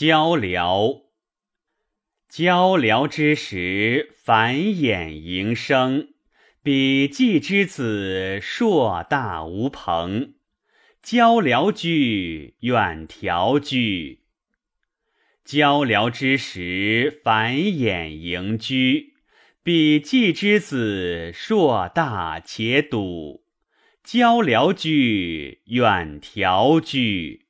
交辽，交辽之时，繁衍营生。比季之子，硕大无朋。交辽居，远调居。交辽之时，繁衍营居。比季之子，硕大且笃。交辽居，远调居。